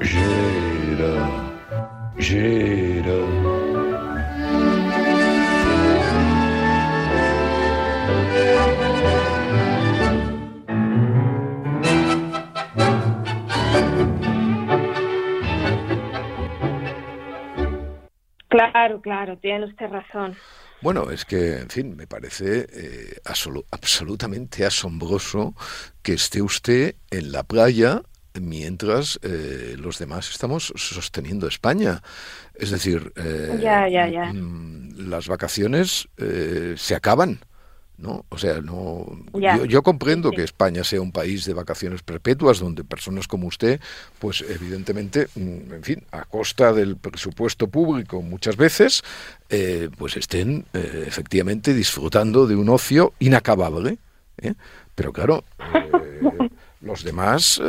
Gira, gira. Claro, claro, tiene usted razón. Bueno, es que, en fin, me parece eh, absolutamente asombroso que esté usted en la playa mientras eh, los demás estamos sosteniendo España. Es decir, eh, mm, las vacaciones se acaban. ¿No? O sea, no yo, comprendo que España sea un país de vacaciones perpetuas donde personas como usted, pues evidentemente, mm, en fin, a costa del presupuesto público muchas veces, eh, pues estén eh, efectivamente disfrutando de un ocio inacabable. ¿eh? Pero claro, los demás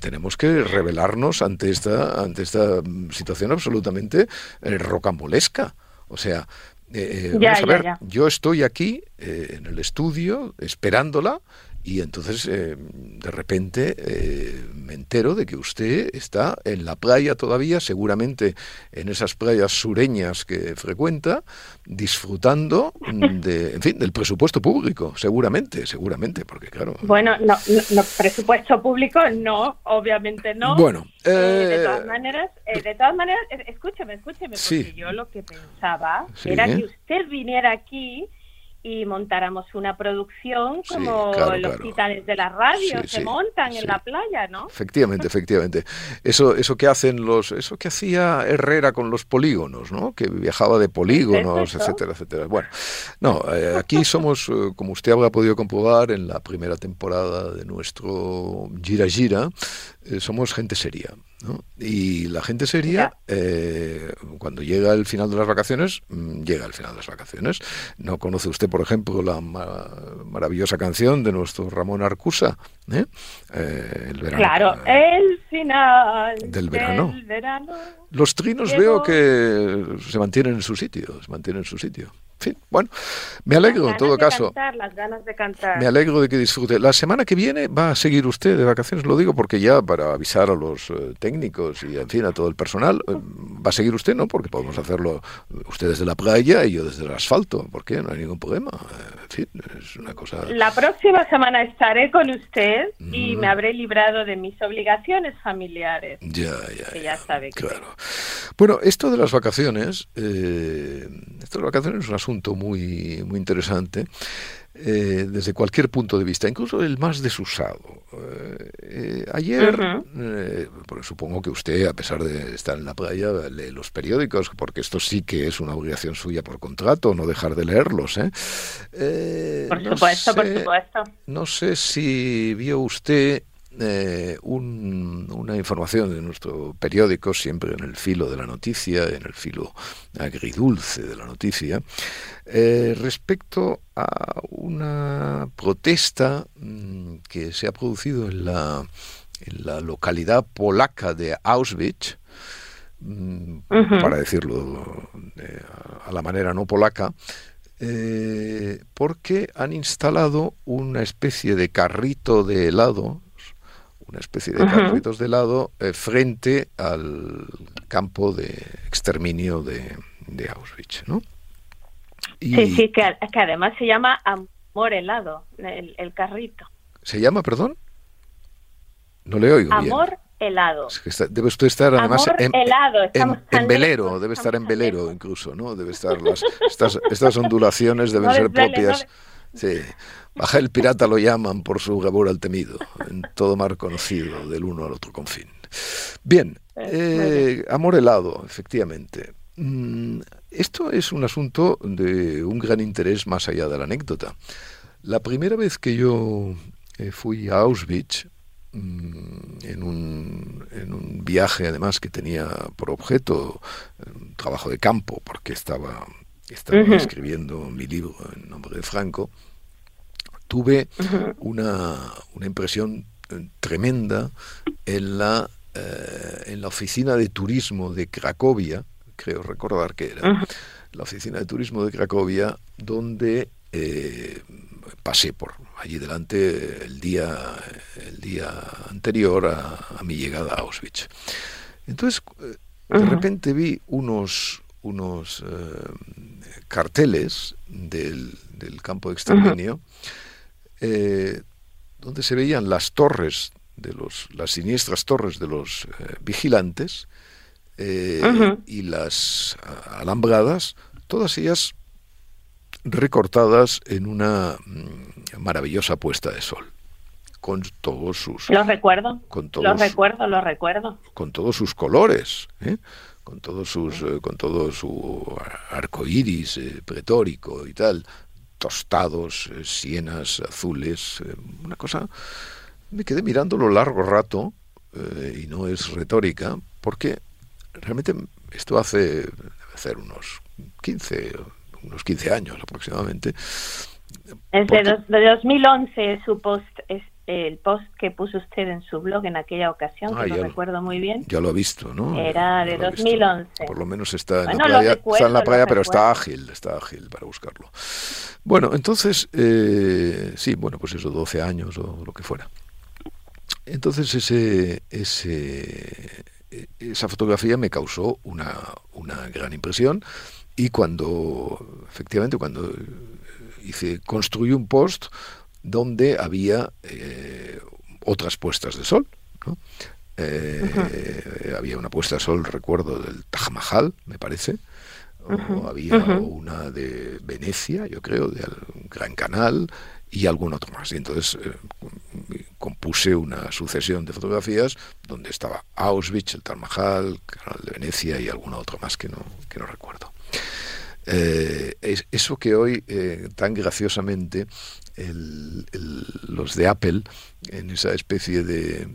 tenemos que revelarnos ante esta ante esta situación absolutamente rocambolesca. O sea, eh, vamos a ver, yo estoy aquí eh, en el estudio esperándola y entonces eh, de repente eh, me entero de que usted está en la playa todavía, seguramente en esas playas sureñas que frecuenta, disfrutando de, en fin, del presupuesto público, seguramente, seguramente, porque claro. Bueno, no, no, presupuesto público, no, obviamente no. Bueno, de todas maneras, de todas maneras, escúcheme, escúcheme, porque yo lo que pensaba era que usted viniera aquí y montáramos una producción como los titanes de la radio se montan en la playa, ¿no? Efectivamente, efectivamente. Eso, eso que hacen los, eso que hacía Herrera con los polígonos, ¿no? Que viajaba de polígonos, etcétera, etcétera. Bueno, no, eh, aquí somos, eh, como usted habrá podido comprobar en la primera temporada de nuestro Gira Gira, eh, somos gente seria. Y la gente seria, eh, cuando llega el final de las vacaciones, mm, llega el final de las vacaciones. ¿No conoce usted, por ejemplo, la maravillosa canción de nuestro Ramón Arcusa? ¿Eh? Eh, el verano, claro, el final del verano. Los trinos veo que se mantienen en su sitio, se mantienen en su sitio fin, bueno, me alegro en todo caso. las ganas de cantar. Me alegro de que disfrute. La semana que viene va a seguir usted de vacaciones, lo digo porque ya para avisar a los eh, técnicos y en fin a todo el personal, eh, va a seguir usted, ¿no? Porque podemos hacerlo usted desde la playa y yo desde el asfalto, ¿por qué? No hay ningún problema. En fin, es una cosa. La próxima semana estaré con usted y me habré librado de mis obligaciones familiares. Ya, ya. Que ya, sabe. Claro. Bueno, esto de las vacaciones, eh, esto de las vacaciones es un asunto muy, muy interesante. Eh, desde cualquier punto de vista, incluso el más desusado. Eh, ayer, eh, porque supongo que usted, a pesar de estar en la playa, lee los periódicos, porque esto sí que es una obligación suya por contrato, no dejar de leerlos. por supuesto, por supuesto. No sé si vio usted eh, una información de nuestro periódico, siempre en el filo de la noticia, en el filo agridulce de la noticia, eh, respecto a una protesta mm, que se ha producido en la, en la localidad polaca de Auschwitz, mm, para decirlo a la manera no polaca, eh, porque han instalado una especie de carrito de helado una especie de carritos de helado eh, frente al campo de exterminio de, Auschwitz, ¿no? Sí, sí, que, además se llama Amor Helado, el, carrito. ¿Se llama, perdón? No le oigo Amor helado. debe usted estar además en, helado. en, velero, debe estar en velero incluso, ¿no? Debe estar las, estas, estas ondulaciones deben ser propias. Sí. Baja el pirata lo llaman por su gabor al temido, en todo mar conocido, del uno al otro confín. Bien, eh, amor helado, efectivamente. Mm, esto es un asunto de un gran interés más allá de la anécdota. La primera vez que yo eh, fui a Auschwitz, mm, en, un, en un viaje además que tenía por objeto un eh, trabajo de campo, porque estaba, estaba escribiendo mi libro en nombre de Franco, tuve una, una, impresión eh, tremenda en la, eh, en la oficina de turismo de Cracovia, creo recordar que era, la oficina de turismo de Cracovia, donde eh, pasé por allí delante el día, el día anterior a, mi llegada a Auschwitz. Entonces, de repente vi unos, unos eh, carteles del, campo de exterminio donde se veían las torres de los, las siniestras torres de los vigilantes y las alambradas, todas ellas recortadas en una mm, maravillosa puesta de sol con todos sus los recuerdo con todos, recuerdo los recuerdo. con todos sus colores ¿eh? con todos sus eh, con todo su arco iris eh, pretórico y tal tostados sienas azules una cosa me quedé mirándolo largo rato y no es retórica porque realmente esto hace debe hacer unos 15 unos 15 años aproximadamente. Es de, 2011 su post, el post que puso usted en su blog en aquella ocasión, que ah, no recuerdo muy bien. Ya lo ha visto, ¿no? Era de 2011. Por lo menos está en la playa, está en la playa pero está ágil, está ágil para buscarlo. Bueno, entonces, eh, sí, bueno, pues eso, 12 años o lo que fuera. Entonces ese, ese, esa fotografía me causó una, una gran impresión y cuando, efectivamente, cuando hice, construí un post donde había eh, otras puestas de sol. Eh, había una puesta de sol, recuerdo, del Taj Mahal, me parece. O había una de Venecia, yo creo, de Gran Canal y algún otro más. Y entonces eh, compuse una sucesión de fotografías donde estaba Auschwitz, el Taj Mahal, el Canal de Venecia y alguna otra más que no, que no recuerdo. Eh, es, eso que hoy eh, tan graciosamente los de Apple, en esa especie de,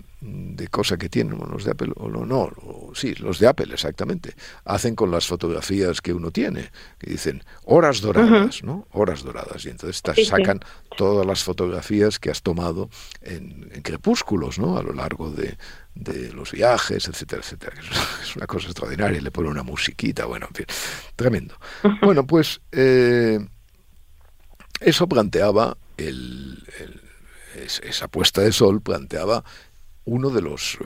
cosa que tienen, los de Apple, o no, sí, los de Apple exactamente, hacen con las fotografías que uno tiene, que dicen horas doradas, ¿no? Horas doradas, y entonces sacan todas las fotografías que has tomado en, en crepúsculos, ¿no? A lo largo de, de los viajes, etcétera, etcétera. Es una cosa extraordinaria, le pone una musiquita, bueno, en fin, tremendo. Bueno, pues eh, eso planteaba, el, esa puesta de sol planteaba uno de los eh,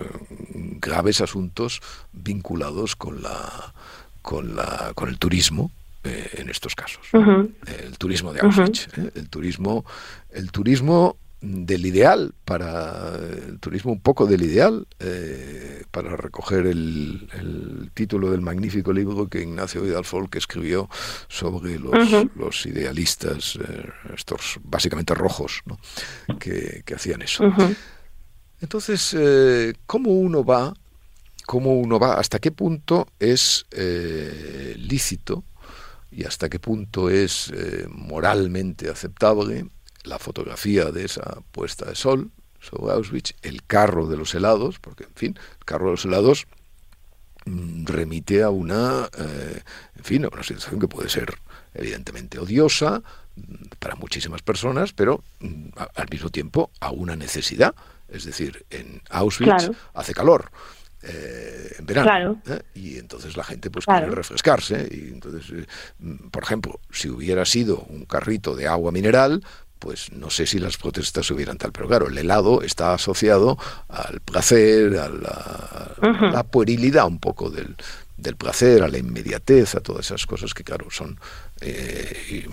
graves asuntos vinculados con la con la con el turismo eh, en estos casos. El turismo de Auschwitz el turismo el turismo del ideal, para el turismo un poco del ideal, eh, para recoger el, título del magnífico libro que Ignacio Vidal Folk escribió sobre los, idealistas, eh, estos básicamente rojos, que, hacían eso. Entonces, eh, ¿cómo uno va? ¿Cómo uno va? ¿Hasta qué punto es lícito y hasta qué punto es moralmente aceptable la fotografía de esa puesta de sol sobre Auschwitz, el carro de los helados, porque, en fin, el carro de los helados mm, remite a una, eh, en fin, a una situación que puede ser evidentemente odiosa mm, para muchísimas personas, pero mm, al mismo tiempo a una necesidad. Es decir, en Auschwitz hace calor. Eh, en verano ¿eh? y entonces la gente pues quiere refrescarse y entonces por ejemplo si hubiera sido un carrito de agua mineral pues no sé si las protestas hubieran tal, pero claro, el helado está asociado al placer, a la, puerilidad un poco del, del, placer, a la inmediatez, a todas esas cosas que claro son eh,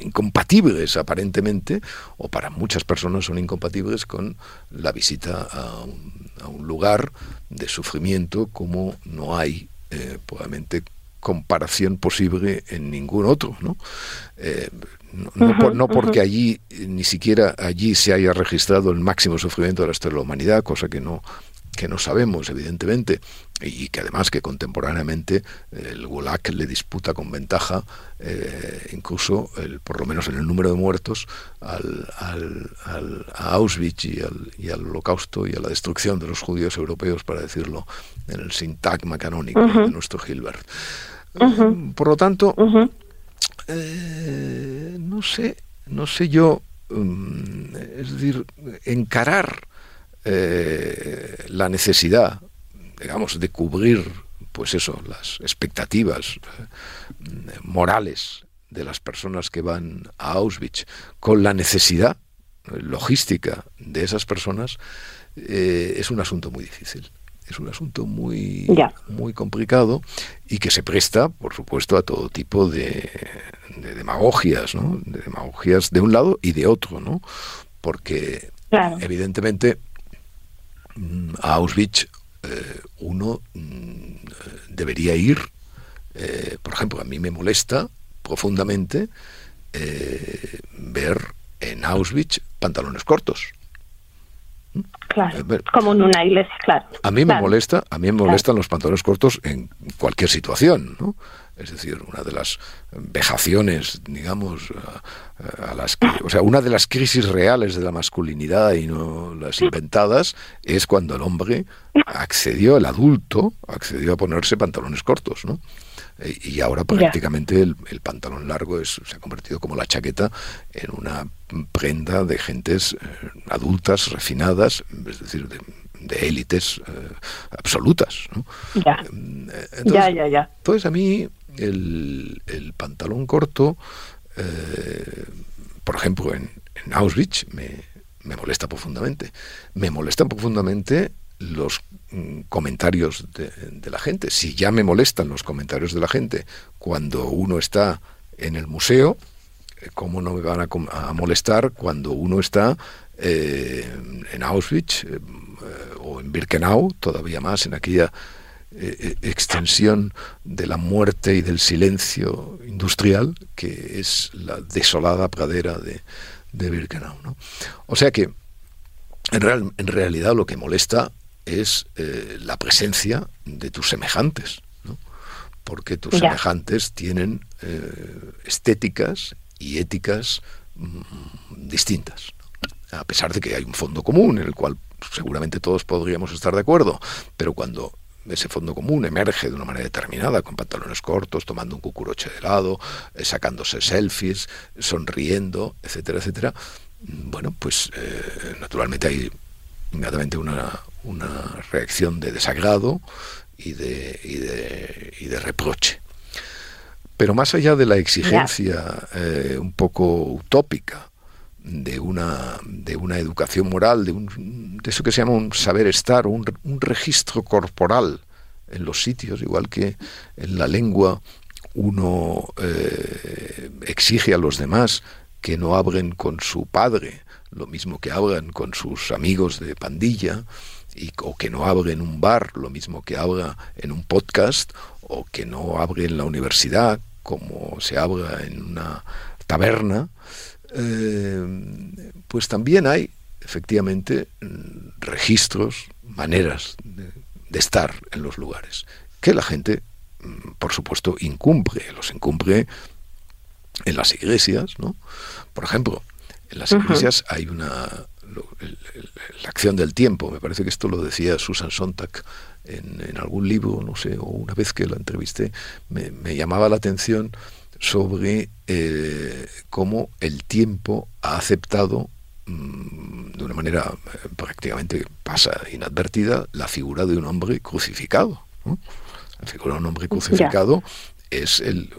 incompatibles aparentemente, o para muchas personas son incompatibles con la visita a un, lugar de sufrimiento como no hay eh, probablemente comparación posible en ningún otro, ¿no? Eh, no, porque allí ni siquiera allí se haya registrado el máximo sufrimiento de la historia de la humanidad, cosa que no que no sabemos evidentemente y que además que contemporáneamente el Gulag le disputa con ventaja eh, incluso el, por lo menos en el número de muertos al, al, a Auschwitz y al, y al, holocausto y a la destrucción de los judíos europeos para decirlo en el sintagma canónico de nuestro Gilbert. Por lo tanto eh, no sé, no sé yo, mm, es decir, encarar eh, la necesidad, digamos, de cubrir pues eso, las expectativas eh, morales de las personas que van a Auschwitz con la necesidad logística de esas personas, es un asunto muy difícil es un asunto muy, muy complicado y que se presta, por supuesto, a todo tipo de, demagogias, ¿no? De demagogias de un lado y de otro, ¿no? Porque, evidentemente, a Auschwitz eh, uno mm, debería ir, eh, por ejemplo, a mí me molesta profundamente eh, ver en Auschwitz pantalones cortos. Claro, como en una iglesia, claro. A mí me molesta, a mí me molestan los pantalones cortos en cualquier situación, ¿no? Es decir, una de las vejaciones, digamos, a, las que, o sea, una de las crisis reales de la masculinidad y no las inventadas es cuando el hombre accedió, el adulto accedió a ponerse pantalones cortos, ¿no? Y ahora prácticamente el, pantalón largo es, se ha convertido como la chaqueta en una prenda de gentes eh, adultas, refinadas, es decir, de, élites eh, absolutas. Ya. Eh, entonces, ya, ya, ya. Entonces a mí el, pantalón corto, por ejemplo, en, en Auschwitz, me, me molesta profundamente. Me molestan profundamente los mm, comentarios de, la gente. Si ya me molestan los comentarios de la gente cuando uno está en el museo, eh, ¿cómo no me van a, molestar cuando uno está eh, en Auschwitz eh, o en Birkenau, todavía más en aquella extensión de la muerte y del silencio industrial que es la desolada pradera de, de Birkenau? ¿no? O sea que en, real, en realidad lo que molesta es eh, la presencia de tus semejantes, ¿no? porque tus semejantes tienen eh, estéticas y éticas mm, distintas, a pesar de que hay un fondo común en el cual seguramente todos podríamos estar de acuerdo, pero cuando ese fondo común emerge de una manera determinada, con pantalones cortos, tomando un cucuroche de helado, eh, sacándose selfies, sonriendo, etcétera, etcétera, mm, bueno, pues naturalmente hay inmediatamente una, una reacción de desagrado y de, y de, y de reproche. Pero más allá de la exigencia eh, un poco utópica de una, de una educación moral, de, un, de eso que se llama un saber estar, un, un registro corporal en los sitios, igual que en la lengua uno eh, exige a los demás que no hablen con su padre, lo mismo que hablan con sus amigos de pandilla, y, o que no abre en un bar, lo mismo que habla en un podcast, o que no abre en la universidad, como se habla en una taberna, eh, pues también hay efectivamente registros, maneras de, estar en los lugares, que la gente, mm, por supuesto, incumple, los incumple en las iglesias, ¿no? Por ejemplo, en las iglesias hay una la acción del tiempo. Me parece que esto lo decía Susan Sontag en, algún libro, no sé, o una vez que la entrevisté, me, llamaba la atención sobre eh, cómo el tiempo ha aceptado mm, de una manera eh, prácticamente pasa inadvertida la figura de un hombre crucificado. La figura de un hombre crucificado es el,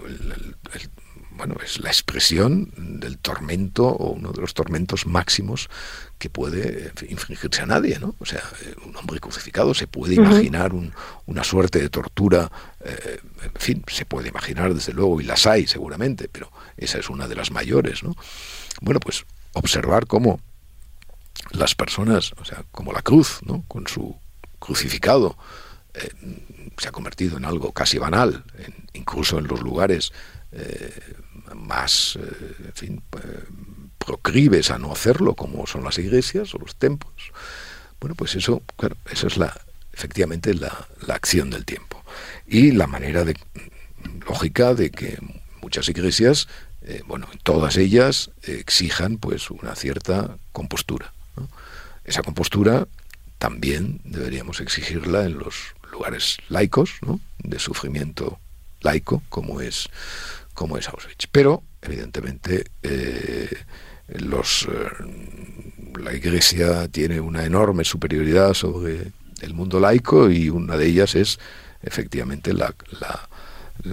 bueno, es la expresión del tormento o uno de los tormentos máximos que puede infringirse a nadie, ¿no? O sea, un hombre crucificado se puede imaginar una suerte de tortura, eh, en fin, se puede imaginar desde luego, y las hay seguramente, pero esa es una de las mayores, ¿no? Bueno, pues observar cómo las personas, o sea, como la cruz, ¿no? Con su crucificado, eh, se ha convertido en algo casi banal, incluso en los lugares eh, más, en fin, proclives a no hacerlo, como son las iglesias o los templos. Bueno, pues eso, claro, es la, efectivamente la, la acción del tiempo. Y la manera de, lógica de que muchas iglesias, eh, bueno, todas ellas exijan pues una cierta compostura. Esa compostura también deberíamos exigirla en los lugares laicos, de sufrimiento laico, como es, como es Auschwitz. Pero, evidentemente, eh, eh, la Iglesia tiene una enorme superioridad sobre el mundo laico y una de ellas es efectivamente la, mm,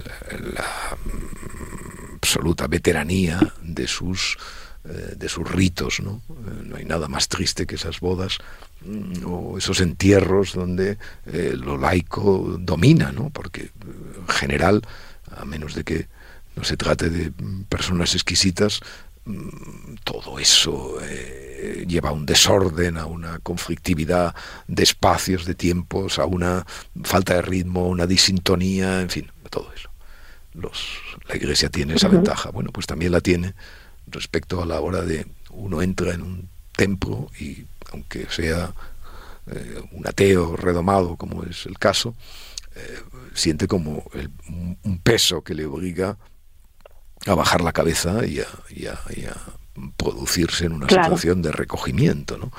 absoluta veteranía de sus eh, de sus ritos, ¿no? No hay nada más triste que esas bodas mm, o esos entierros donde lo laico domina, ¿no? Porque en general, a menos de que no se trate de personas exquisitas, todo eso lleva a un desorden, a una conflictividad de espacios, de tiempos, a una falta de ritmo, una disintonía, en fin, todo eso. Los, la Iglesia tiene esa ventaja. Bueno, pues también la tiene respecto a la hora de uno entra en un templo y aunque sea eh, un ateo redomado, como es el caso, eh, siente como un peso que le obliga a bajar la cabeza y a, producirse en una situación de recogimiento, ¿no?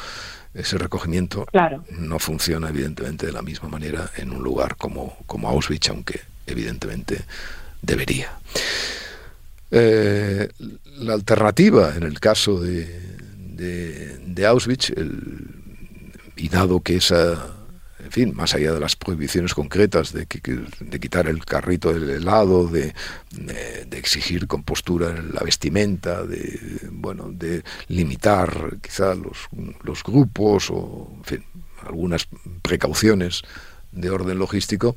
Ese recogimiento no funciona evidentemente de la misma manera en un lugar como, como Auschwitz, aunque evidentemente debería. Eh, la alternativa en el caso de, de, Auschwitz, y dado que esa, en fin, más allá de las prohibiciones concretas de, de quitar el carrito del helado, de, exigir compostura en la vestimenta, de, bueno, de limitar quizá los, los grupos o, en fin, algunas precauciones de orden logístico,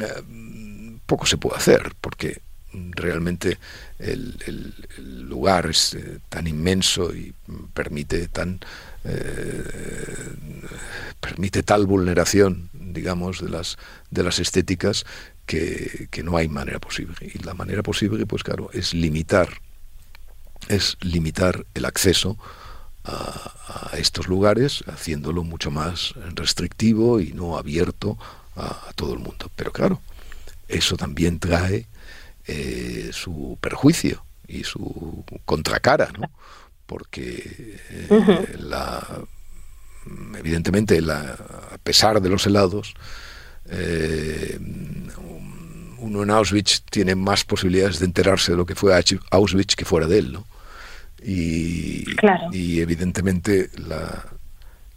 eh, poco se puede hacer, porque realmente el, lugar es eh, tan inmenso y permite tan eh, permite tal vulneración digamos de las de las estéticas que, no hay manera posible y la manera posible pues claro es limitar es limitar el acceso a, estos lugares haciéndolo mucho más restrictivo y no abierto a todo el mundo pero claro eso también trae eh, su perjuicio y su contracara, ¿no? Porque eh, la, evidentemente, la, a pesar de los helados, eh, uno en Auschwitz tiene más posibilidades de enterarse de lo que fue Auschwitz que fuera de él, ¿no? Y, y evidentemente la,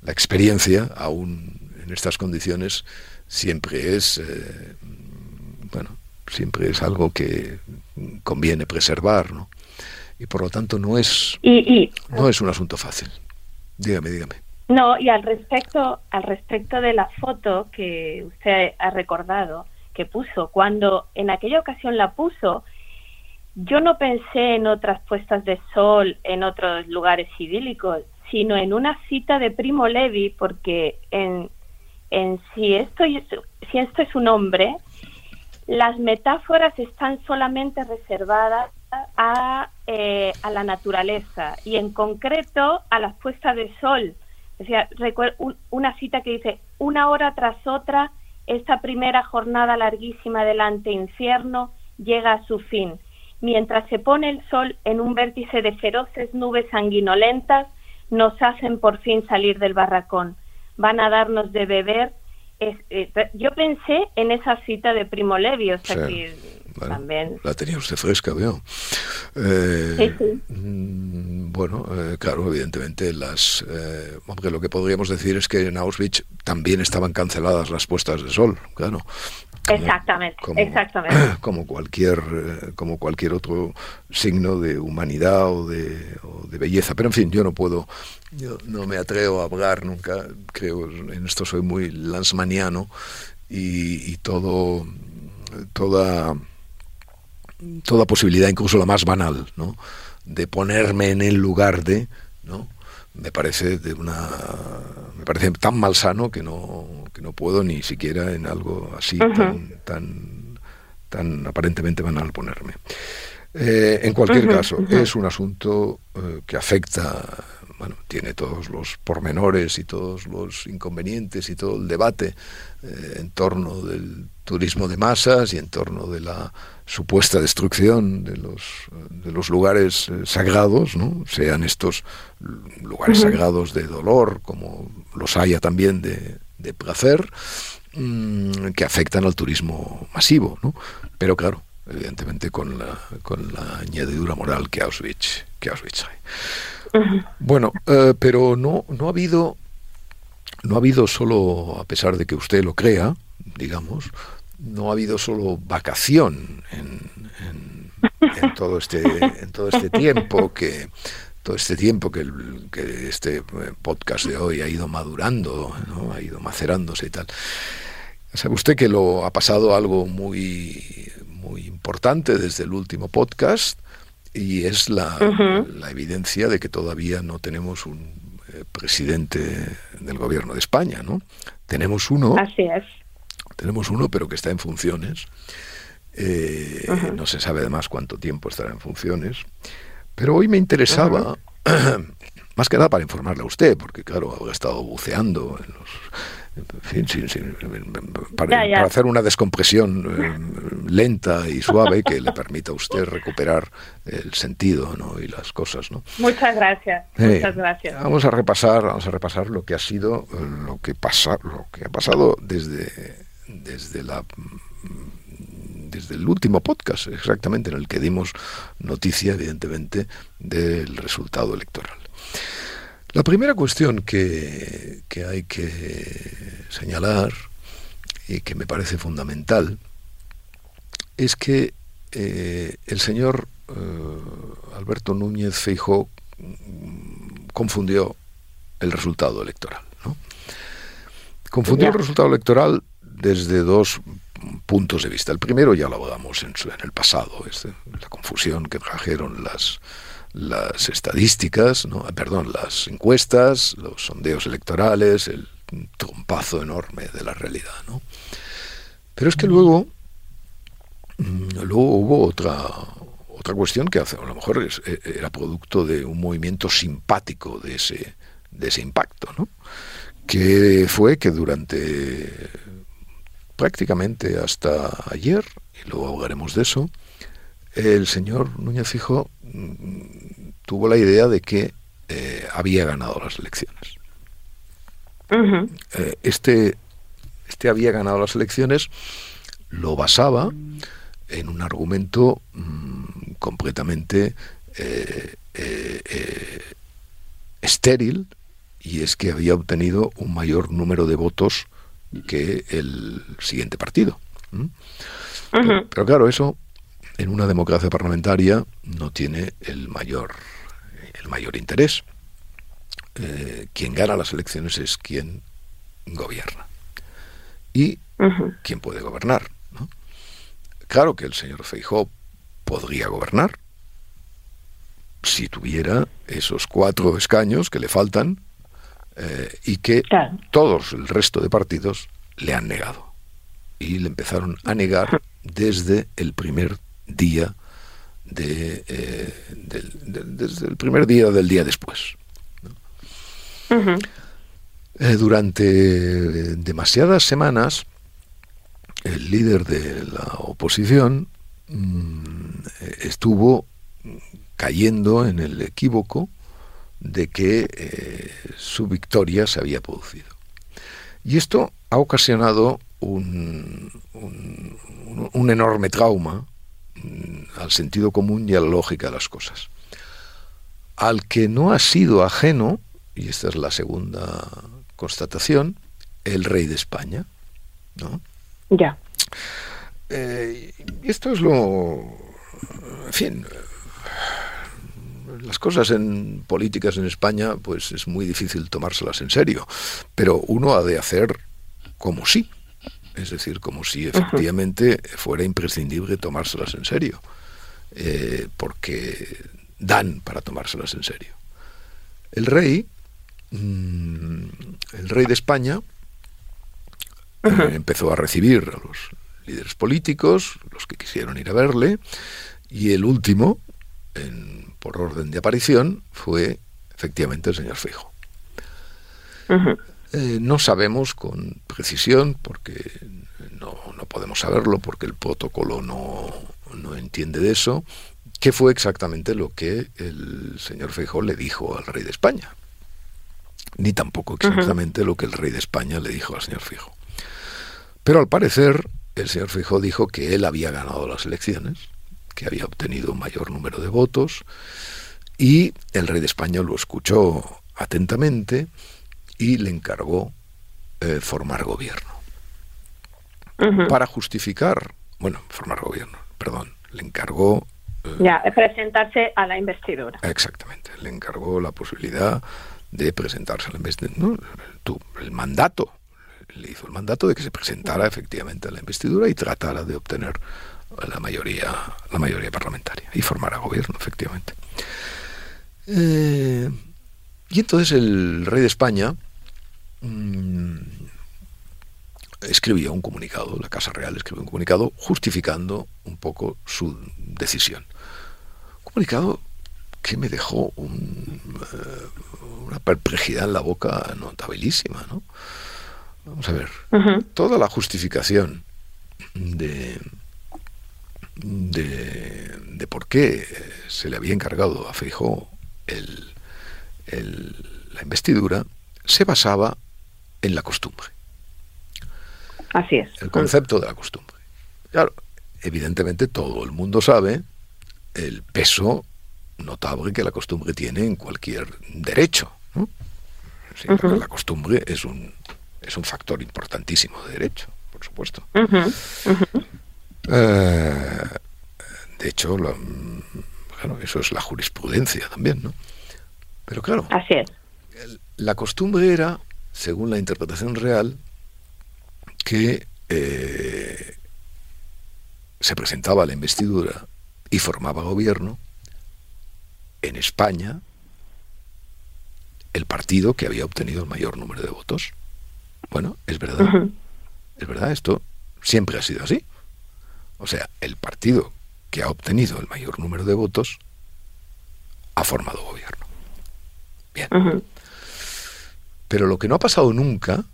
la, experiencia, aún en estas condiciones, siempre es, bueno, siempre es algo que conviene preservar, ¿no? Y por lo tanto no es, no es un asunto fácil. Dígame, dígame. No, y al respecto, al respecto de la foto que usted ha recordado, que puso, cuando en aquella ocasión la puso, yo no pensé en otras puestas de sol en otros lugares idílicos, sino en una cita de Primo Levi, porque en, en si esto si esto es un hombre, las metáforas están solamente reservadas a, eh, a, la naturaleza y en concreto a las puestas de sol. O sea, recuerdo una cita que dice, una hora tras otra, esta primera jornada larguísima del infierno llega a su fin. Mientras se pone el sol en un vértice de feroces nubes sanguinolentas, nos hacen por fin salir del barracón. Van a darnos de beber eh, yo pensé en esa cita de Primo Levi, o sea que también... La tenía usted fresca, veo. Eh, mm, bueno, eh, claro, evidentemente las... aunque lo que podríamos decir es que en Auschwitz también estaban canceladas las puestas de sol, claro exactamente, como, exactamente. Como cualquier, eh, como cualquier otro signo de humanidad o de, belleza. Pero en fin, yo no puedo, yo no me atrevo a hablar nunca, creo, en esto soy muy lansmaniano y, todo, toda, toda posibilidad, incluso la más banal, ¿no? de ponerme en el lugar de, ¿no? me parece de una me parece tan malsano que no que no puedo ni siquiera en algo así tan, tan tan aparentemente banal ponerme eh, en cualquier caso es un asunto eh, que afecta bueno tiene todos los pormenores y todos los inconvenientes y todo el debate eh, en torno del turismo de masas y en torno de la supuesta destrucción de los, de los lugares eh, sagrados, ¿no? sean estos lugares sagrados de dolor, como los haya también de, de placer, mm, que afectan al turismo masivo. ¿no? Pero claro, evidentemente con la, con la añadidura moral que Auschwitz, que Auschwitz hay. Bueno, eh, pero no, no ha habido no ha habido solo, a pesar de que usted lo crea, digamos, no ha habido solo vacación en, todo este en todo este tiempo que todo este tiempo que, este podcast de hoy ha ido madurando, ¿no? ha ido macerándose y tal. Sabe usted que lo ha pasado algo muy muy importante desde el último podcast y es la, la evidencia de que todavía no tenemos un eh, presidente del gobierno de España, ¿no? Tenemos uno. Así es. Tenemos uno, pero que está en funciones. Eh, no se sabe además cuánto tiempo estará en funciones. Pero hoy me interesaba, más que nada para informarle a usted, porque claro, ha estado buceando en los para, hacer una descompresión eh, lenta y suave que le permita a usted recuperar el sentido ¿no? y las cosas. ¿no? Muchas gracias. Muchas gracias. Vamos a repasar, vamos a repasar lo que ha sido, eh, lo que pasa, lo que ha pasado desde, desde la desde el último podcast, exactamente, en el que dimos noticia, evidentemente, del resultado electoral. La primera cuestión que, hay que señalar y que me parece fundamental es que eh, el señor eh, Alberto Núñez Feijóo mm, confundió el resultado electoral. Confundió el resultado electoral desde dos puntos de vista. El primero ya lo hablamos en, en el pasado, es la confusión que trajeron las las estadísticas, ¿no? Ah, perdón, las encuestas, los sondeos electorales, el trompazo enorme de la realidad. ¿no? Pero es que luego, mm, luego hubo otra, otra cuestión que a lo mejor e, era producto de un movimiento simpático de ese, de ese impacto, ¿no? que fue que durante prácticamente hasta ayer, y luego hablaremos de eso, el señor Núñez Fijo mm, tuvo la idea de que eh, había ganado las elecciones. Eh, este, este había ganado las elecciones lo basaba en un argumento mm, completamente eh, estéril y es que había obtenido un mayor número de votos que el siguiente partido. pero, claro, eso en una democracia parlamentaria no tiene el mayor, el mayor interés. Eh, quien gana las elecciones es quien gobierna. Y quien puede gobernar. Claro que el señor Feijó podría gobernar si tuviera esos cuatro escaños que le faltan eh, y que todos el resto de partidos le han negado. Y le empezaron a negar desde el primer día de, eh, desde el primer día del día después. Eh, durante demasiadas semanas, el líder de la oposición mm, estuvo cayendo en el equívoco de que eh, su victoria se había producido. Y esto ha ocasionado un, un enorme trauma al sentido común y a la lógica de las cosas. Al que no ha sido ajeno, y esta es la segunda constatación, el rey de España. ¿no? Ya. Eh, esto es lo... En fin, las cosas en políticas en España, pues es muy difícil tomárselas en serio, pero uno ha de hacer como sí es decir, como si efectivamente fuera imprescindible tomárselas en serio, eh, porque dan para tomárselas en serio. El rey, mm, el rey de España, eh, empezó a recibir a los líderes políticos, los que quisieron ir a verle, y el último, por orden de aparición, fue efectivamente el señor Fijo. Eh, no sabemos con precisión, porque no, no, podemos saberlo, porque el protocolo no, no entiende de eso, qué fue exactamente lo que el señor Feijó le dijo al rey de España. Ni tampoco exactamente lo que el rey de España le dijo al señor Fijo. Pero al parecer, el señor Fijo dijo que él había ganado las elecciones, que había obtenido un mayor número de votos, y el rey de España lo escuchó atentamente y le encargó eh, formar gobierno. para justificar, bueno, formar gobierno, perdón, le encargó... Eh, ya, presentarse a la investidura. Exactamente, le encargó la posibilidad de presentarse a la investidura, el mandato, le hizo el mandato de que se presentara efectivamente a la investidura y tratara de obtener la mayoría, la mayoría parlamentaria y formara gobierno, efectivamente. Eh, y entonces el rey de España mm, escribió un comunicado, la Casa Real escribió un comunicado justificando un poco su decisión. Un comunicado que me dejó eh, una perplejidad en la boca notabilísima, ¿no? Vamos a ver, toda la justificación de, de, por qué se le había encargado a Feijó el, la investidura se basaba en la costumbre. Así es. El concepto de la costumbre. Claro, evidentemente todo el mundo sabe el peso notable que la costumbre tiene en cualquier derecho. La costumbre es un, es un factor importantísimo de derecho, por supuesto. Eh, de hecho, eso es la jurisprudencia también, ¿no? Pero claro, Así es. la costumbre era, según la interpretación real, que eh, se presentaba a la investidura y formaba gobierno en España el partido que había obtenido el mayor número de votos. Bueno, es verdad. Es verdad, esto siempre ha sido así. O sea, el partido que ha obtenido el mayor número de votos ha formado gobierno. Bien. Pero lo que no ha pasado nunca,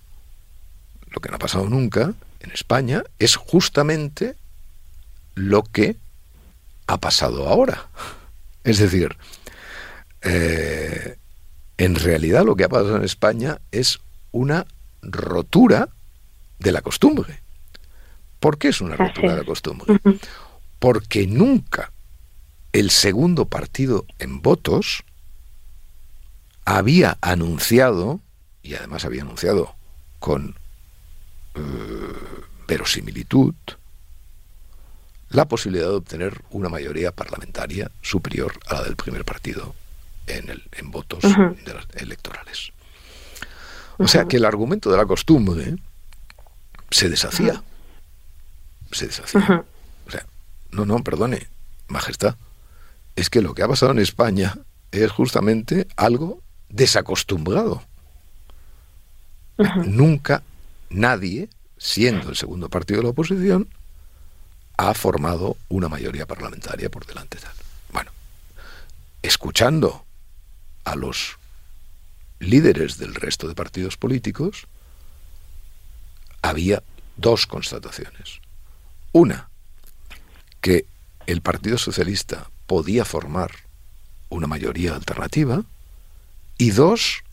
lo que no ha pasado nunca en España es justamente lo que ha pasado ahora. Es decir, eh, en realidad lo que ha pasado en España es una rotura de la costumbre. ¿Por qué es una rotura de la costumbre? Porque nunca el segundo partido en votos había anunciado, y además había anunciado con eh, verosimilitud, la posibilidad de obtener una mayoría parlamentaria superior a la del primer partido en, el, en votos electorales. O sea que el argumento de la costumbre se deshacía. Se deshacía. O sea, no, no, perdone, Majestad. Es que lo que ha pasado en España es justamente algo desacostumbrado. Nunca nadie, siendo el segundo partido de la oposición, ha formado una mayoría parlamentaria por delante tal. Bueno, escuchando a los líderes del resto de partidos políticos, había dos constataciones. Una, que el Partido Socialista podía formar una mayoría alternativa, y dos,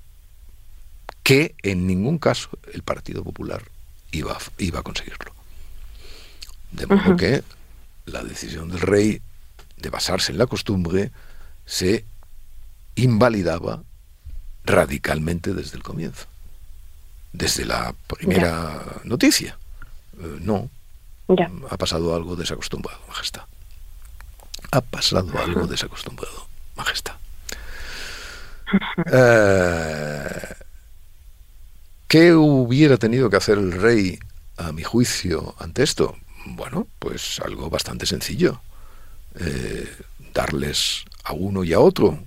que en ningún caso el Partido Popular iba, iba a conseguirlo. De modo que la decisión del rey de basarse en la costumbre se invalidaba radicalmente desde el comienzo, desde la primera noticia. Eh, no, ha pasado algo desacostumbrado, Majestad. Ha pasado algo desacostumbrado, Majestad. Eh, ¿Qué hubiera tenido que hacer el rey, a mi juicio, ante esto? Bueno, pues algo bastante sencillo. Eh, darles a uno y a otro,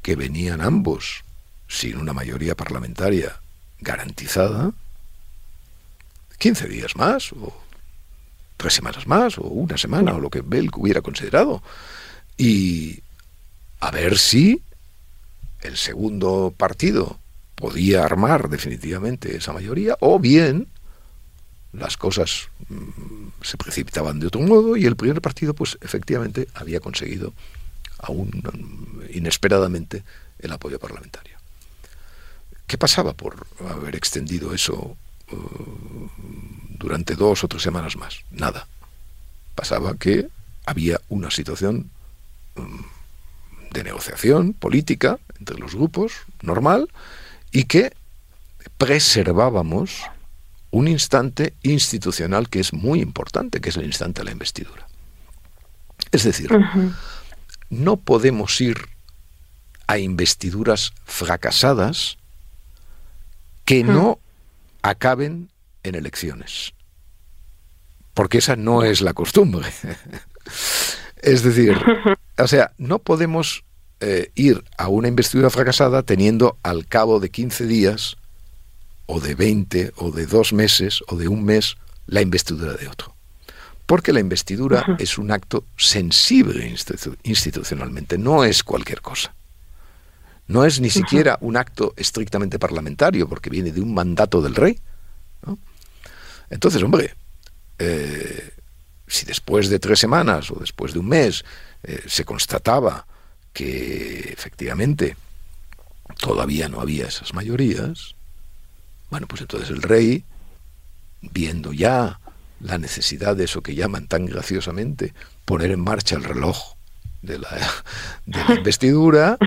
que venían ambos sin una mayoría parlamentaria garantizada, 15 días más, o tres semanas más, o una semana, o lo que Belk hubiera considerado, y a ver si el segundo partido podía armar definitivamente esa mayoría, o bien las cosas mm, se precipitaban de otro modo y el primer partido pues efectivamente había conseguido aún mm, inesperadamente el apoyo parlamentario. ¿Qué pasaba por haber extendido eso uh, durante dos o tres semanas más? Nada. Pasaba que había una situación de negociación política entre los grupos, normal, y que preservábamos un instante institucional que es muy importante, que es el instante de la investidura. Es decir, no podemos ir a investiduras fracasadas que no acaben en elecciones. Porque esa no es la costumbre. es decir, o sea, no podemos eh, ir a una investidura fracasada teniendo al cabo de 15 días o de 20 o de dos meses o de un mes la investidura de otro. Porque la investidura es un acto sensible institucionalmente, no es cualquier cosa. No es ni siquiera un acto estrictamente parlamentario, porque viene de un mandato del rey. Entonces, hombre, eh, si después de tres semanas o después de un mes eh, se constataba que efectivamente todavía no había esas mayorías, bueno, pues entonces el rey, viendo ya la necesidad de eso que llaman tan graciosamente poner en marcha el reloj de la, investidura,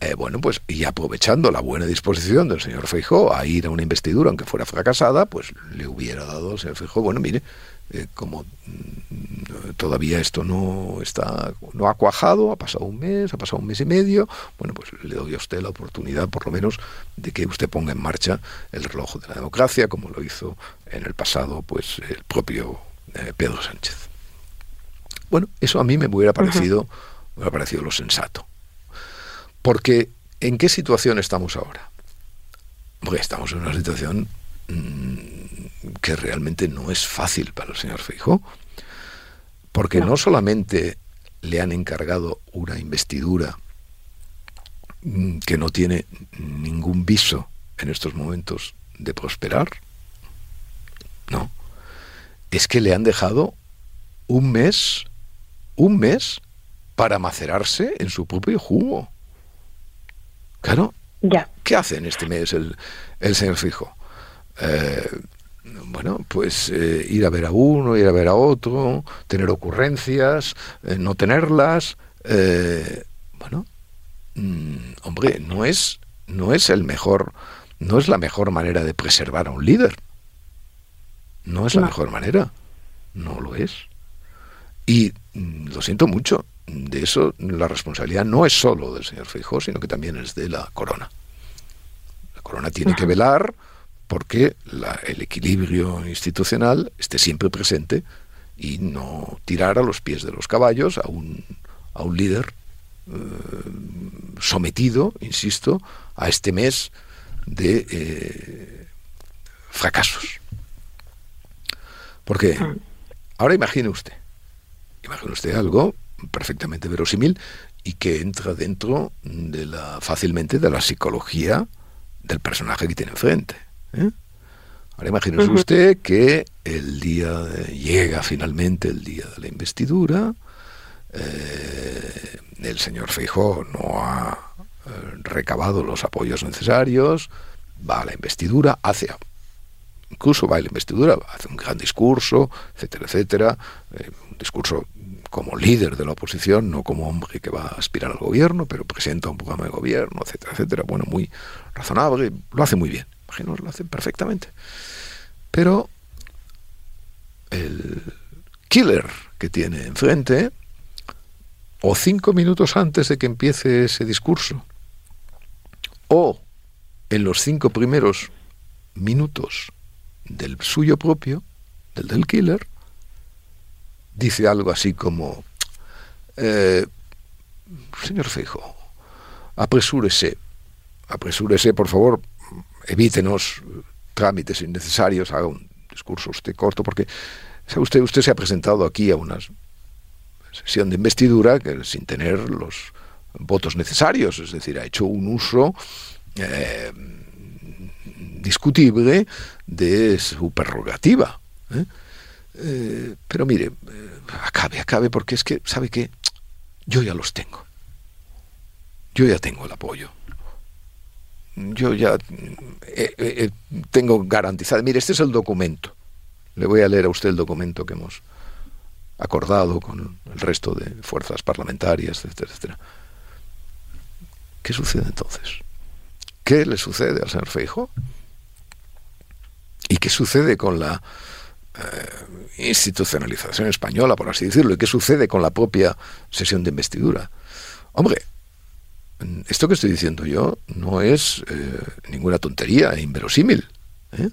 eh, bueno, pues y aprovechando la buena disposición del señor Feijó a ir a una investidura, aunque fuera fracasada, pues le hubiera dado al señor Feijó, bueno, mire, eh, como mm, todavía esto no está no ha cuajado, ha pasado un mes, ha pasado un mes y medio, bueno, pues le doy a usted la oportunidad, por lo menos, de que usted ponga en marcha el reloj de la democracia, como lo hizo en el pasado, pues el propio eh, Pedro Sánchez. Bueno, eso a mí me hubiera parecido, me hubiera parecido lo sensato. Porque, ¿en qué situación estamos ahora? Porque estamos en una situación mm, que realmente no es fácil para el señor Feijóo, porque no. solamente le han encargado una investidura mm, que no tiene ningún viso en estos momentos de prosperar, no, es que le han dejado un mes, un mes para macerarse en su propio jugo. Claro. Ya. ¿Qué hace en este mes el, el señor Fijo? Eh, bueno, pues eh, ir a ver a uno, ir a ver a otro, tener ocurrencias, eh, no tenerlas. Eh, bueno, mm, hombre, no es, no es el mejor, no es la mejor manera de preservar a un líder. No es la mejor manera. No lo es. Y mm, lo siento mucho, de eso la responsabilidad no es solo del señor Feijóo, sino que también es de la corona. La corona tiene que velar porque el equilibrio institucional esté siempre presente y no tirar a los pies de los caballos a un, a un líder eh, sometido, insisto, a este mes de eh, fracasos. Porque ah. ahora imagine usted, imagine usted algo perfectamente verosímil y que entra dentro de la fácilmente de la psicología del personaje que tiene enfrente. ¿Eh? Ahora imagínese usted que el día llega finalmente el día de la investidura, eh, el señor Feijó no ha eh, recabado los apoyos necesarios, va a la investidura, hace incluso va a la investidura, hace un gran discurso, etcétera, etcétera, un discurso como líder de la oposición, no como hombre que va a aspirar al gobierno, pero presenta un programa de gobierno, etcétera, etcétera, bueno, muy razonable, lo hace muy bien imagino lo hacen perfectamente. Pero el killer que tiene enfrente, o cinco minutos antes de que empiece ese discurso, o en los cinco primeros minutos del suyo propio, del del killer, dice algo así como, eh, señor Feijo, apresúrese, apresúrese por favor, evítenos trámites innecesarios, haga un discurso usted corto, porque usted, usted se ha presentado aquí a una sesión de investidura sin tener los votos necesarios, es decir, ha hecho un uso eh, discutible de su prerrogativa. ¿eh? Eh, pero mire, acabe, acabe, porque es que, ¿sabe qué? Yo ya los tengo. Yo ya tengo el apoyo yo ya eh, eh, eh, tengo garantizado. Mire, este es el documento. Le voy a leer a usted el documento que hemos acordado con el resto de fuerzas parlamentarias, etcétera, etcétera. ¿Qué sucede entonces? ¿Qué le sucede al señor Feijo? ¿Y ¿Y qué sucede con la institucionalización española, por así decirlo? ¿Y qué sucede con la propia sesión de investidura? Hombre, esto que estoy diciendo yo no es eh, ninguna tontería e inverosímil. ¿eh?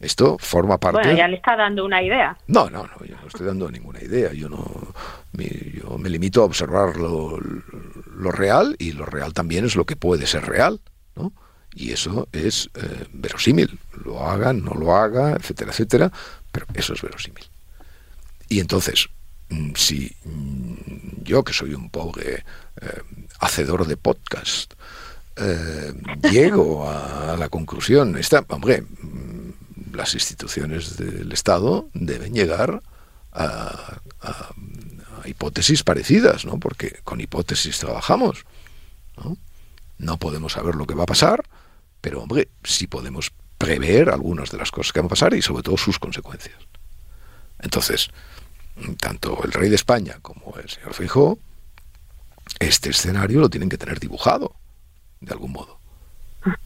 Esto forma parte. Bueno, ya le está dando una idea. No, no, no, yo no estoy dando ninguna idea. Yo no, me, yo me limito a observar lo, lo, real y lo real también es lo que puede ser real, ¿no? Y eso es eh, verosímil. Lo hagan, no lo haga, etcétera, etcétera, pero eso es verosímil. Y entonces, mm, si mm, yo que soy un pobre eh, hacedor de podcast eh, llego a, la conclusión, está, hombre, las instituciones del Estado deben llegar a, hipótesis parecidas, ¿no? Porque con hipótesis trabajamos, ¿no? No podemos saber lo que va a pasar, pero hombre, sí podemos prever algunas de las cosas que van a pasar y sobre todo sus consecuencias. Entonces, tanto el rey de España como el señor Feijóo, este escenario lo tienen que tener dibujado, de algún modo.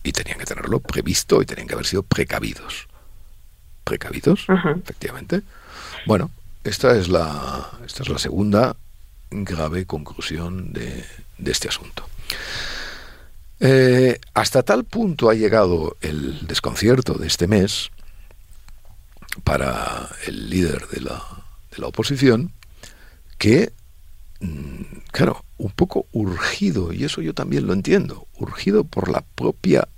Y tenían que tenerlo previsto y tenían que haber sido precavidos precavidos, efectivamente. Bueno, esta es la, esta es la segunda grave conclusión de, este asunto. Eh, hasta tal punto ha llegado el desconcierto de este mes para el líder de la, de la oposición que, claro, un poco urgido, y eso yo también lo entiendo, urgido por la propia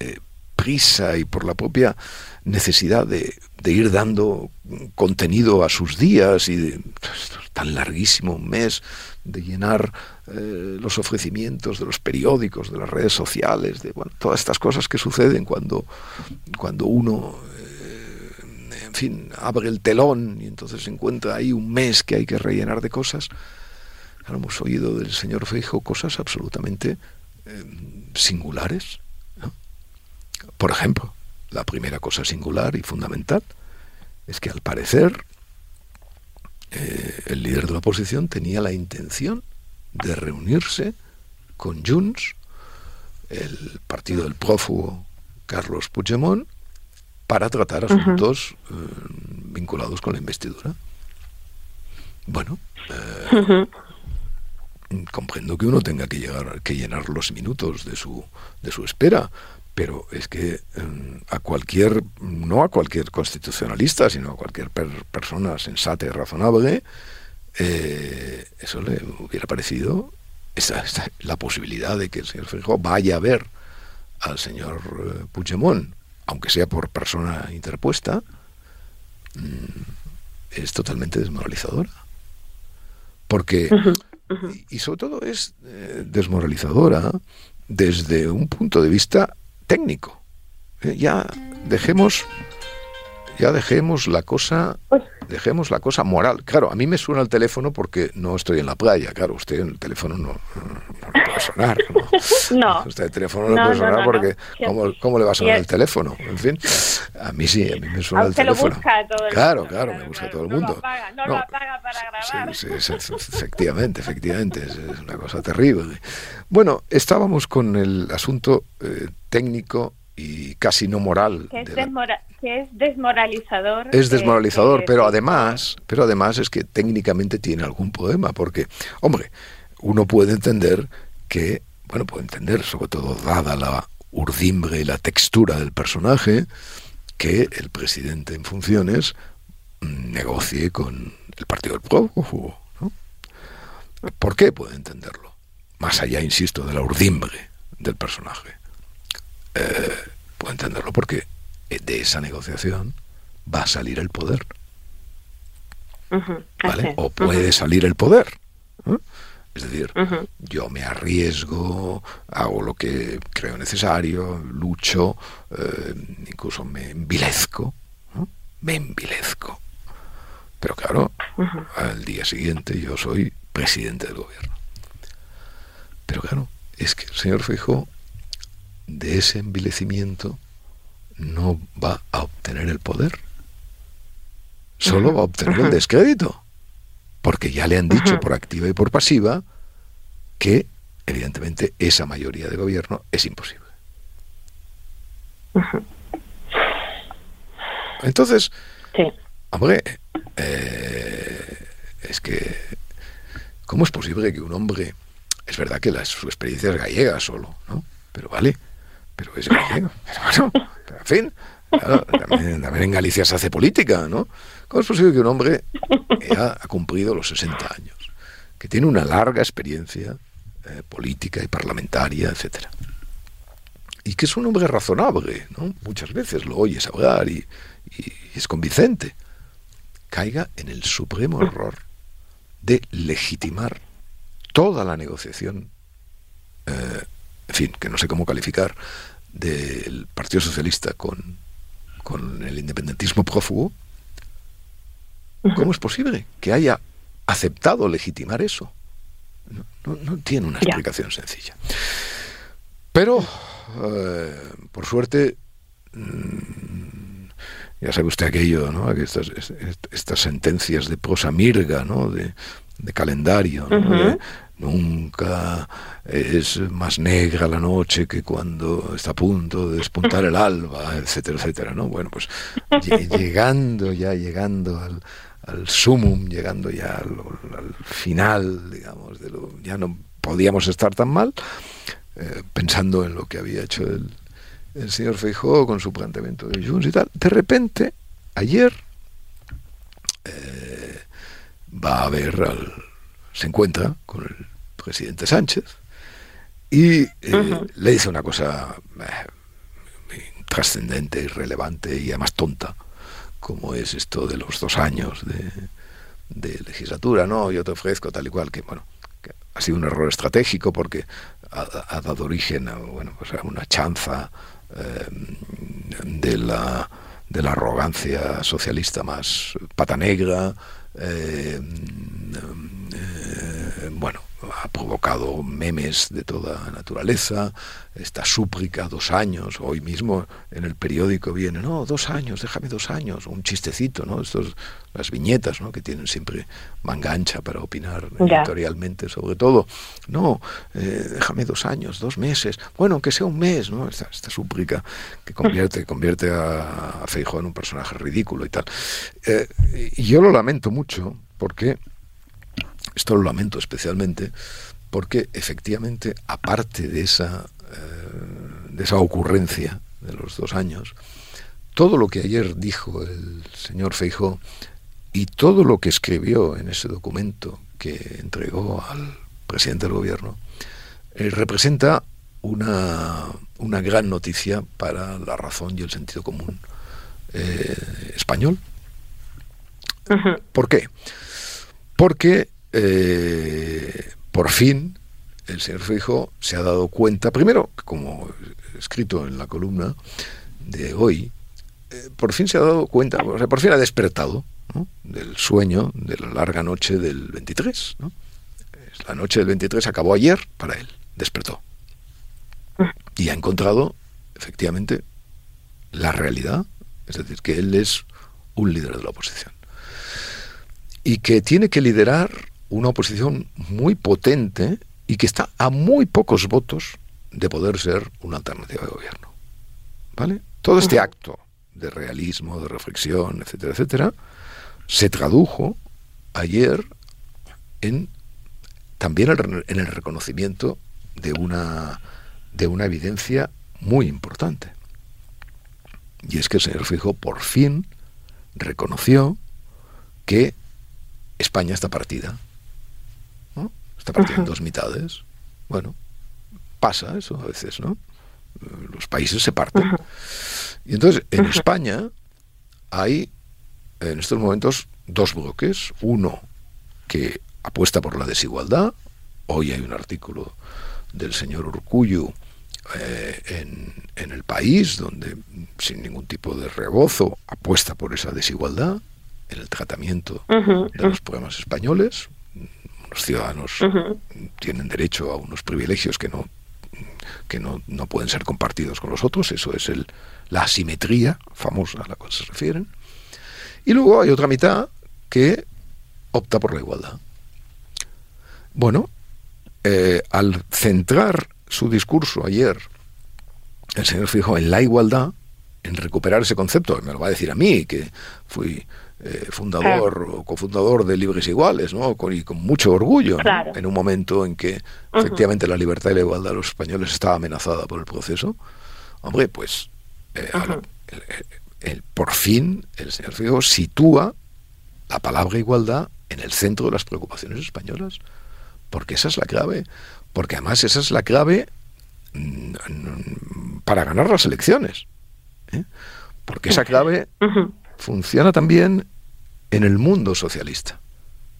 eh, prisa y por la propia necesidad de, ir dando contenido a sus días y de, tan larguísimo un mes de llenar eh, los ofrecimientos de los periódicos, de las redes sociales, de bueno, todas estas cosas que suceden cuando, cuando uno eh, en fin, abre el telón y entonces encuentra ahí un mes que hay que rellenar de cosas. Hemos oído del señor Feijo cosas absolutamente eh, singulares. Por ejemplo, la primera cosa singular y fundamental es que al parecer eh, el líder de la oposición tenía la intención de reunirse con Junts, el partido del prófugo Carlos Puigdemont, para tratar asuntos eh, vinculados con la investidura. Bueno, eh, comprendo que uno tenga que llegar que llenar los minutos de su de su espera, pero es que em, a cualquier, no a cualquier constitucionalista, sino a cualquier persona sensata y razonable, eh, eso le hubiera parecido la posibilidad de que el señor Feijóo vaya a ver al señor eh, Puigdemont, aunque sea por persona interpuesta, mm, es totalmente desmoralizadora. Porque, y, sobre todo es eh, desmoralizadora desde un punto de vista técnico. Eh, ya dejemos ya dejemos la cosa pues dejemos la cosa moral. Claro, a mí me suena el teléfono porque no estoy en la playa. Claro, usted en el teléfono no, puede sonar. No. Usted el teléfono no, puede sonar porque ¿cómo, le va a sonar el teléfono? En fin, a mí sí, a mí me suena el teléfono. Lo busca todo el claro, mundo, claro, me busca todo el mundo. No lo apaga, para grabar. Sí, sí, efectivamente, efectivamente, es, una cosa terrible. Bueno, estábamos con el asunto eh, técnico y casi no moral. Que es, desmoralizador. Es desmoralizador, pero además, pero además es que técnicamente tiene algún problema, porque, hombre, uno puede entender que, bueno, puede entender, sobre todo dada la urdimbre y la textura del personaje, que el presidente en funciones negocie con el Partido del Pueblo. ¿no? ¿Por qué puede entenderlo? Más allá, insisto, de la urdimbre del personaje. Eh, puedo entenderlo porque de esa negociación va a salir el poder. ¿Vale? O puede salir el poder. Es decir, yo me arriesgo, hago lo que creo necesario, lucho, eh, incluso me envilezco, me envilezco. Pero claro, al día siguiente yo soy presidente del gobierno. Pero claro, es que el señor Fijo de ese envilecimiento no va a obtener el poder. Solo va a obtener el descrédito. Porque ya le han dicho por activa y por pasiva que, evidentemente, esa mayoría de gobierno es imposible. Entonces, hombre, eh, es que, ¿cómo es posible que un hombre, es verdad que la, su experiencia es gallega solo, ¿no? Pero vale, pero es gallego. Pero bueno, en fin, también, en Galicia se hace política, ¿no? ¿Cómo es posible que un hombre ya ha cumplido los 60 años, que tiene una larga experiencia eh, política y parlamentaria, etcétera? Y que es un hombre razonable, ¿no? Muchas veces lo oyes hablar y, es convincente. Caiga en el supremo error de legitimar toda la negociación, eh, en fin, que no sé cómo calificar, del Partido Socialista con, con el independentismo prófugo, ¿cómo es posible que haya aceptado legitimar eso? No, tiene una explicación sencilla. Pero, eh, por suerte, mm, ya sabe usted aquello, ¿no? Estas, estas sentencias de prosa mirga, ¿no? De, calendario, Nunca es más negra la noche que cuando está a punto de despuntar el alba, etcétera, etcétera, ¿no? Bueno, pues llegando ya, llegando al, al sumum, llegando ya al, final, digamos, de lo, ya no podíamos estar tan mal, eh, pensando en lo que había hecho el, el señor Feijóo con su planteamiento de Junts y tal, de repente, ayer, eh, va a haber al se encuentra con el presidente Sánchez y eh, le dice una cosa eh, trascendente, irrelevante y además tonta, como es esto de los dos años de, legislatura, ¿no? Yo te ofrezco tal y cual, que bueno, ha sido un error estratégico porque ha, dado origen a, bueno, pues a una chanza eh, de la de la arrogancia socialista más pata negra, eh, eh, bueno, ha provocado memes de toda naturaleza, esta súplica, dos años, hoy mismo en el periódico viene, no, dos años, déjame dos años, un chistecito, ¿no? Estos, las viñetas, ¿no? Que tienen siempre mangancha para opinar editorialmente sobre todo. No, eh, déjame dos años, dos meses, bueno, aunque sea un mes, ¿no? Esta, esta súplica que convierte, convierte a, a en un personaje ridículo y tal. Eh, y yo lo lamento mucho porque esto lo lamento especialmente porque efectivamente, aparte de esa, eh, de esa ocurrencia de los dos años, todo lo que ayer dijo el señor Feijó y todo lo que escribió en ese documento que entregó al presidente del gobierno eh, representa una, una, gran noticia para la razón y el sentido común eh, español. ¿Por qué? Porque eh, por fin el señor Fijo se ha dado cuenta, primero, como escrito en la columna de hoy, eh, por fin se ha dado cuenta, o sea, por fin ha despertado del sueño de la larga noche del 23. La noche del 23 acabó ayer para él, despertó. Y ha encontrado, efectivamente, la realidad, es decir, que él es un líder de la oposición. Y que tiene que liderar una oposición muy potente y que está a muy pocos votos de poder ser una alternativa de gobierno. ¿Vale? Todo este acto de realismo, de reflexión, etcétera, etcétera, se tradujo ayer en también en el reconocimiento de una de una evidencia muy importante. Y es que el señor Fijo por fin reconoció que España está partida está partida en dos mitades. Bueno, pasa eso a veces, ¿no? Los países se parten. Y entonces, en España hay, en estos momentos, dos bloques. Uno que apuesta por la desigualdad. Hoy hay un artículo del señor Urcullu eh, en, en, el país donde, sin ningún tipo de rebozo, apuesta por esa desigualdad en el tratamiento de los problemas españoles, los ciudadanos tienen derecho a unos privilegios que no que no, no, pueden ser compartidos con los otros, eso es el, la asimetría famosa a la cual se refieren. Y luego hay otra mitad que opta por la igualdad. Bueno, eh, al centrar su discurso ayer, el señor Fijo en la igualdad, en recuperar ese concepto, me lo va a decir a mí, que fui eh, fundador o cofundador de Libres Iguales, ¿no? Con, y con mucho orgullo, en un momento en que efectivamente la libertad y la igualdad de los españoles estaba amenazada por el proceso. Hombre, pues eh, el, por fin el señor Fijo sitúa la palabra igualdad en el centro de las preocupaciones españolas, porque esa es la clave, porque además esa es la clave mm, para ganar las elecciones, ¿eh? porque esa clave funciona también en el mundo socialista,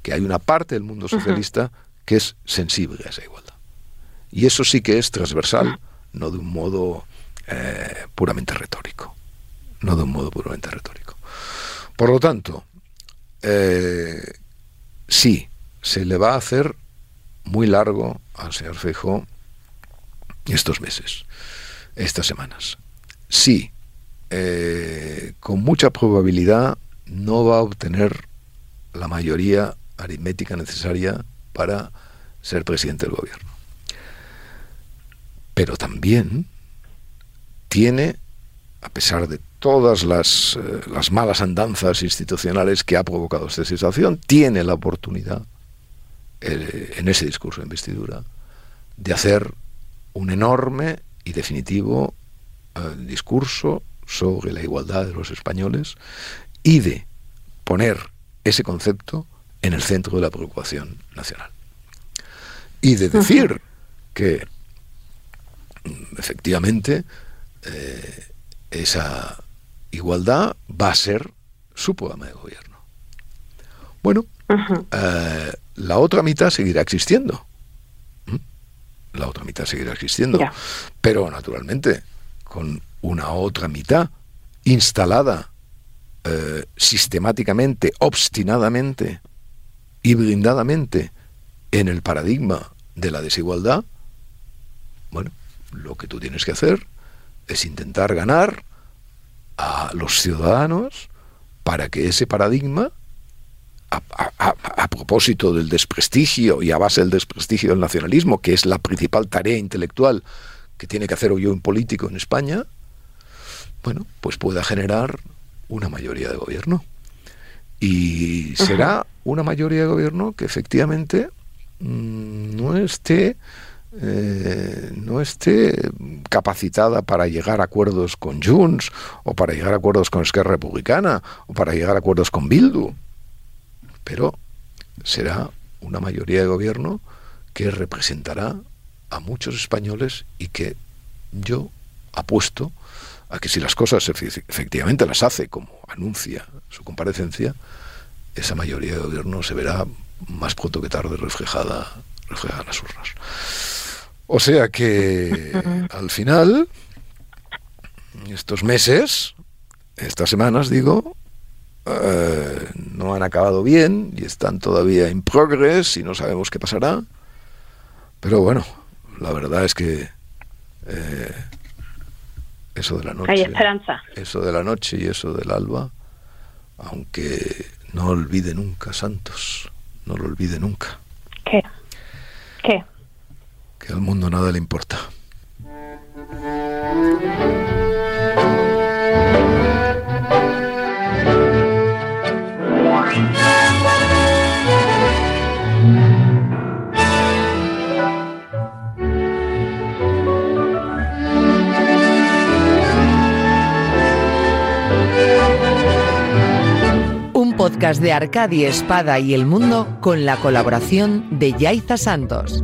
que hay una parte del mundo socialista que es sensible a esa igualdad. Y eso sí que es transversal, no de un modo eh, puramente retórico, no de un modo puramente retórico. Por lo tanto, eh, sí, se le va a hacer muy largo al señor Feijóo estos meses, estas semanas. Sí, eh, con mucha probabilidad no va a obtener la mayoría aritmética necesaria para ser presidente del gobierno. Pero también tiene, a pesar de todas las, eh, las malas andanzas institucionales que ha provocado esta situación, tiene la oportunidad, eh, en ese discurso de investidura, de hacer un enorme y definitivo discurso sobre la igualdad de los españoles y de poner ese concepto en el centro de la preocupación nacional. Y de decir que mm, efectivamente eh, esa igualdad va a ser su programa de gobierno. Bueno, eh, la otra mitad seguirá existiendo. ¿Mm? La otra mitad seguirá existiendo. Pero naturalmente, con una otra mitad instalada eh, sistemáticamente, obstinadamente y blindadamente en el paradigma de la desigualdad, bueno, lo que tú tienes que hacer es intentar ganar a los ciudadanos para que ese paradigma, a, a, propósito del desprestigio y a base del desprestigio del nacionalismo, que es la principal tarea intelectual que tiene que hacer hoy un político en España, bueno, pues pueda generar una mayoría de gobierno. Y será una mayoría de gobierno que efectivamente mm, no esté eh, no esté capacitada para llegar a acuerdos con Junts o para llegar a acuerdos con Esquerra Republicana o para llegar a acuerdos con Bildu. Pero será una mayoría de gobierno que representará a muchos españoles y que yo apuesto a que si las cosas efectivamente las hace como anuncia su comparecencia, esa mayoría de gobierno se verá más pronto que tarde reflejada, reflejada en las urnas. O sea que al final, estos meses, estas semanas digo, eh, no han acabado bien y están todavía en progress y no sabemos qué pasará. Pero bueno, la verdad es que eh, eso de la noche. Hay esperanza. Eso de la noche y eso del alba, aunque no olvide nunca, Santos, no lo olvide nunca. ¿Qué? ¿Qué? Que al mundo nada le importa. Podcast de Arcadia Espada y el Mundo con la colaboración de Yaiza Santos.